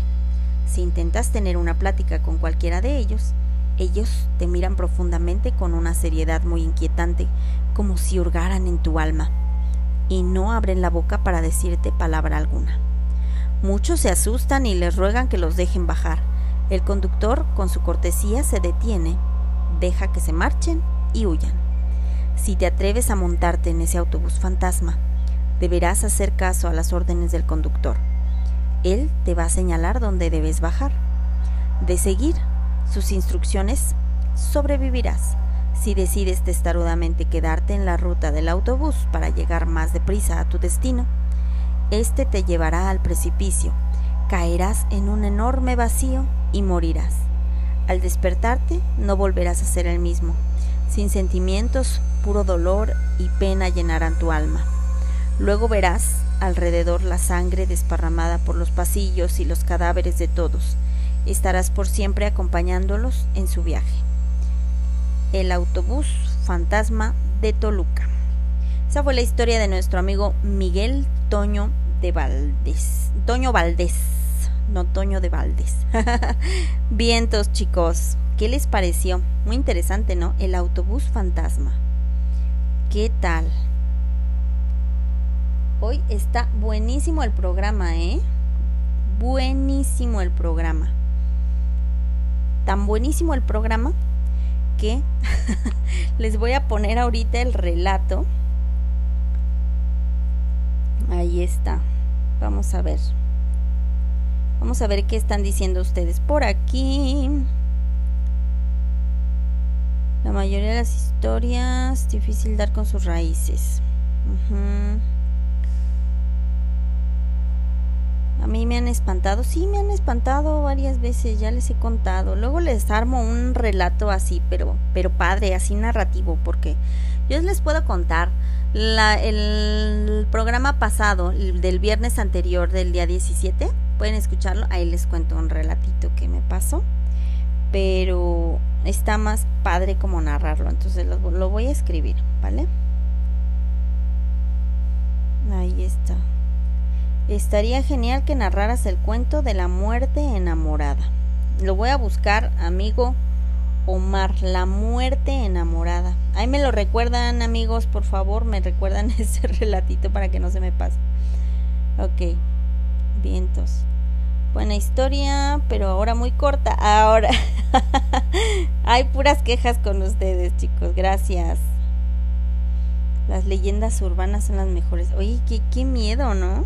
Si intentas tener una plática con cualquiera de ellos, ellos te miran profundamente con una seriedad muy inquietante, como si hurgaran en tu alma, y no abren la boca para decirte palabra alguna. Muchos se asustan y les ruegan que los dejen bajar. El conductor, con su cortesía, se detiene, deja que se marchen y huyan. Si te atreves a montarte en ese autobús fantasma, deberás hacer caso a las órdenes del conductor. Él te va a señalar dónde debes bajar. De seguir sus instrucciones, sobrevivirás. Si decides testarudamente quedarte en la ruta del autobús para llegar más deprisa a tu destino, este te llevará al precipicio, caerás en un enorme vacío y morirás. Al despertarte no volverás a ser el mismo. Sin sentimientos, puro dolor y pena llenarán tu alma. Luego verás alrededor la sangre desparramada por los pasillos y los cadáveres de todos, estarás por siempre acompañándolos en su viaje. El autobús fantasma de Toluca. Esa fue la historia de nuestro amigo Miguel Toño de Valdés. Toño Valdés, no Toño de Valdés. Vientos, chicos. ¿Qué les pareció? Muy interesante, ¿no? El autobús fantasma. ¿Qué tal? Hoy está buenísimo el programa, ¿eh? Buenísimo el programa tan buenísimo el programa que les voy a poner ahorita el relato. Ahí está. Vamos a ver. Vamos a ver qué están diciendo ustedes por aquí. La mayoría de las historias, difícil dar con sus raíces. A mí me han espantado, sí me han espantado varias veces, ya les he contado. Luego les armo un relato así, pero, pero padre, así narrativo, porque yo les puedo contar el programa pasado, del viernes anterior del día 17, pueden escucharlo, ahí les cuento un relatito que me pasó, pero está más padre como narrarlo, entonces lo, lo voy a escribir, ¿vale? Ahí está. Estaría genial que narraras el cuento de la muerte enamorada. Lo voy a buscar, amigo Omar, la muerte enamorada. Ahí me lo recuerdan, amigos, por favor, me recuerdan ese relatito para que no se me pase. Ok, vientos. Buena historia, pero ahora muy corta. Ahora hay puras quejas con ustedes, chicos. Gracias. Las leyendas urbanas son las mejores. Oye, qué, qué miedo, ¿no?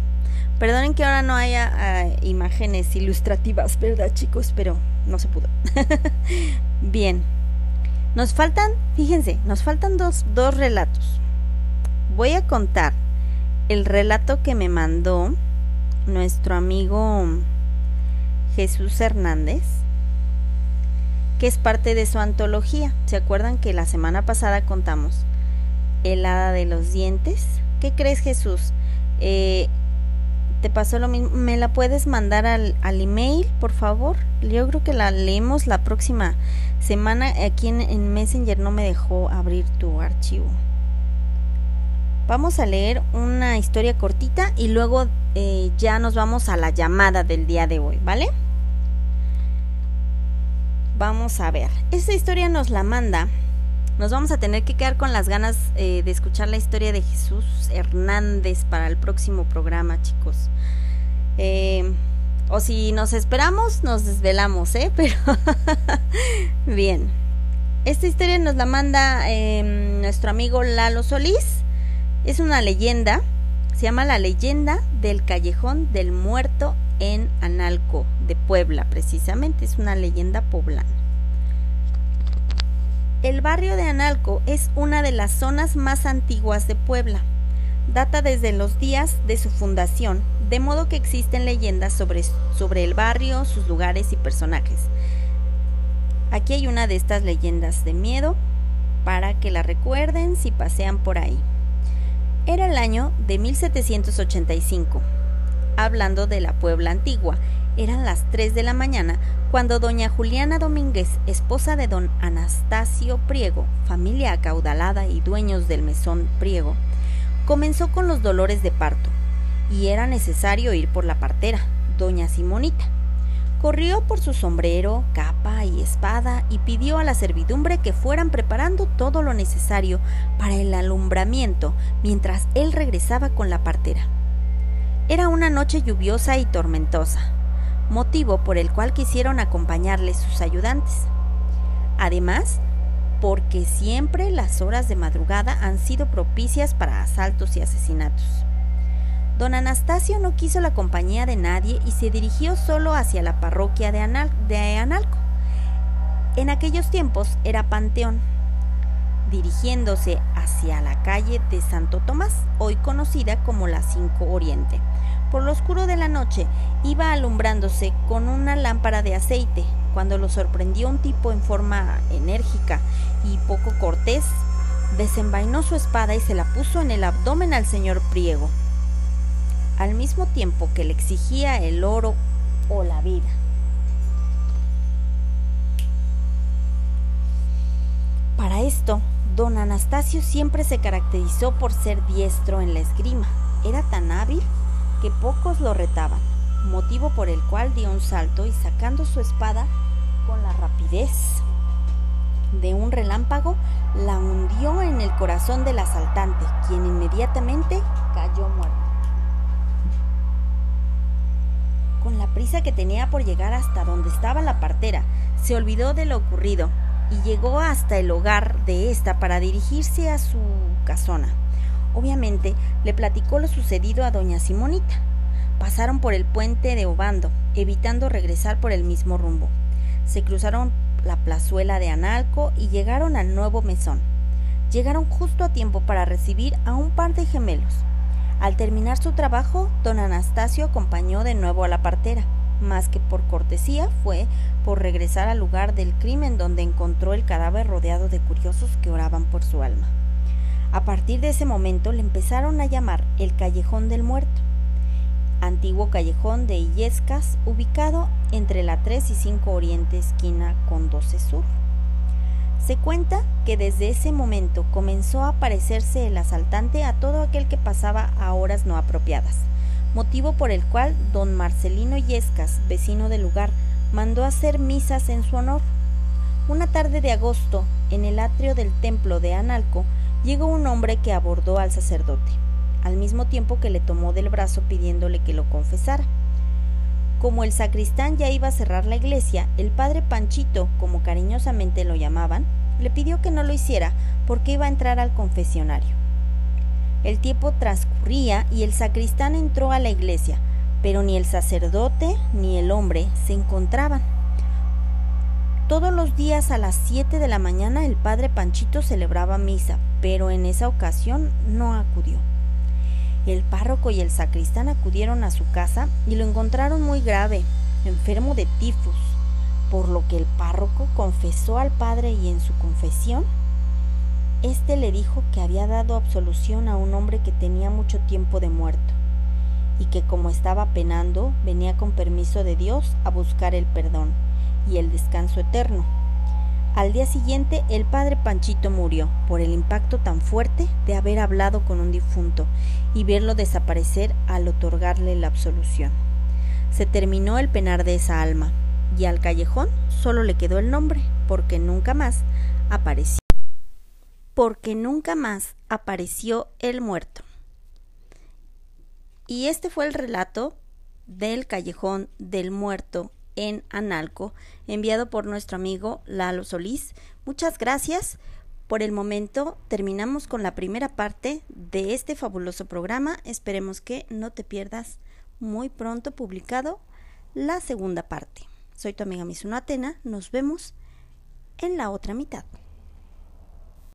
Perdonen que ahora no haya ah, imágenes ilustrativas, ¿verdad chicos? Pero no se pudo. Bien. Nos faltan, fíjense, nos faltan dos, dos relatos. Voy a contar el relato que me mandó nuestro amigo Jesús Hernández, que es parte de su antología. ¿Se acuerdan que la semana pasada contamos el hada de los dientes? ¿Qué crees Jesús? Eh, ¿Te pasó lo mismo? ¿Me la puedes mandar al, al, email, por favor? Yo creo que la leemos la próxima semana. Aquí en, Messenger no me dejó abrir tu archivo. Vamos a leer una historia cortita y luego eh, ya nos vamos a la llamada del día de hoy, ¿vale? Vamos a ver. Esta historia nos la manda nos vamos a tener que quedar con las ganas eh, de escuchar la historia de Jesús Hernández para el próximo programa, chicos. Eh, o si nos esperamos, nos desvelamos, ¿eh? Pero bien. Esta historia nos la manda em, nuestro amigo Lalo Solís. Es una leyenda. Se llama La leyenda del callejón del muerto en Analco, de Puebla, precisamente. Es una leyenda poblana. El barrio de Analco es una de las zonas más antiguas de Puebla. Data desde los días de su fundación, de modo que existen leyendas sobre, sobre el barrio, sus lugares y personajes. Aquí hay una de estas leyendas de miedo para que la recuerden si pasean por ahí. Era el año de 1785. Hablando de la Puebla antigua, eran las 3 de la mañana cuando doña Juliana Domínguez, esposa de don Anastasio Priego, familia acaudalada y dueños del mesón Priego, comenzó con los dolores de parto, y era necesario ir por la partera, doña Simonita. Corrió por su sombrero, capa y espada y pidió a la servidumbre que fueran preparando todo lo necesario para el alumbramiento mientras él regresaba con la partera. Era una noche lluviosa y tormentosa, motivo por el cual quisieron acompañarles sus ayudantes. Además, porque siempre las horas de madrugada han sido propicias para asaltos y asesinatos. Don Anastasio no quiso la compañía de nadie y se dirigió solo hacia la parroquia de, Analco. En aquellos tiempos era Panteón, dirigiéndose hacia la calle de Santo Tomás, hoy conocida como la Cinco Oriente. Por lo oscuro de la noche iba alumbrándose con una lámpara de aceite, cuando lo sorprendió un tipo en forma enérgica y poco cortés, desenvainó su espada y se la puso en el abdomen al señor Priego, al mismo tiempo que le exigía el oro o la vida. Para esto, don Anastasio siempre se caracterizó por ser diestro en la esgrima. Era tan hábil que pocos lo retaban, motivo por el cual dio un salto y sacando su espada con la rapidez de un relámpago, la hundió en el corazón del asaltante, quien inmediatamente cayó muerto. Con la prisa que tenía por llegar hasta donde estaba la partera, se olvidó de lo ocurrido y llegó hasta el hogar de ésta para dirigirse a su casona. Obviamente le platicó lo sucedido a doña Simonita. Pasaron por el puente de Obando, evitando regresar por el mismo rumbo. Se cruzaron la plazuela de Analco y llegaron al nuevo mesón. Llegaron justo a tiempo para recibir a un par de gemelos. Al terminar su trabajo, don Anastasio acompañó de nuevo a la partera, más que por cortesía fue por regresar al lugar del crimen donde encontró el cadáver rodeado de curiosos que oraban por su alma. A partir de ese momento le empezaron a llamar el Callejón del Muerto, antiguo callejón de Illescas, ubicado entre la 3 y 5 Oriente esquina con 12 Sur. Se cuenta que desde ese momento comenzó a aparecerse el asaltante a todo aquel que pasaba a horas no apropiadas, motivo por el cual don Marcelino Illescas, vecino del lugar, mandó hacer misas en su honor. Una tarde de agosto, en el atrio del templo de Analco, llegó un hombre que abordó al sacerdote, al mismo tiempo que le tomó del brazo pidiéndole que lo confesara. Como el sacristán ya iba a cerrar la iglesia, el padre Panchito, como cariñosamente lo llamaban, le pidió que no lo hiciera porque iba a entrar al confesionario. El tiempo transcurría y el sacristán entró a la iglesia, pero ni el sacerdote ni el hombre se encontraban. Todos los días a las 7 de la mañana el padre Panchito celebraba misa, pero en esa ocasión no acudió. El párroco y el sacristán acudieron a su casa y lo encontraron muy grave, enfermo de tifus, por lo que el párroco confesó al padre y en su confesión, éste le dijo que había dado absolución a un hombre que tenía mucho tiempo de muerto y que como estaba penando venía con permiso de Dios a buscar el perdón y el descanso eterno. Al día siguiente el padre Panchito murió por el impacto tan fuerte de haber hablado con un difunto y verlo desaparecer al otorgarle la absolución. Se terminó el penar de esa alma y al callejón solo le quedó el nombre porque nunca más apareció. Porque nunca más apareció el muerto. Y este fue el relato del callejón del muerto en Analco, enviado por nuestro amigo Lalo Solís. Muchas gracias. Por el momento terminamos con la primera parte de este fabuloso programa. Esperemos que no te pierdas muy pronto publicado la segunda parte. Soy tu amiga Misuno Atena. Nos vemos en la otra mitad.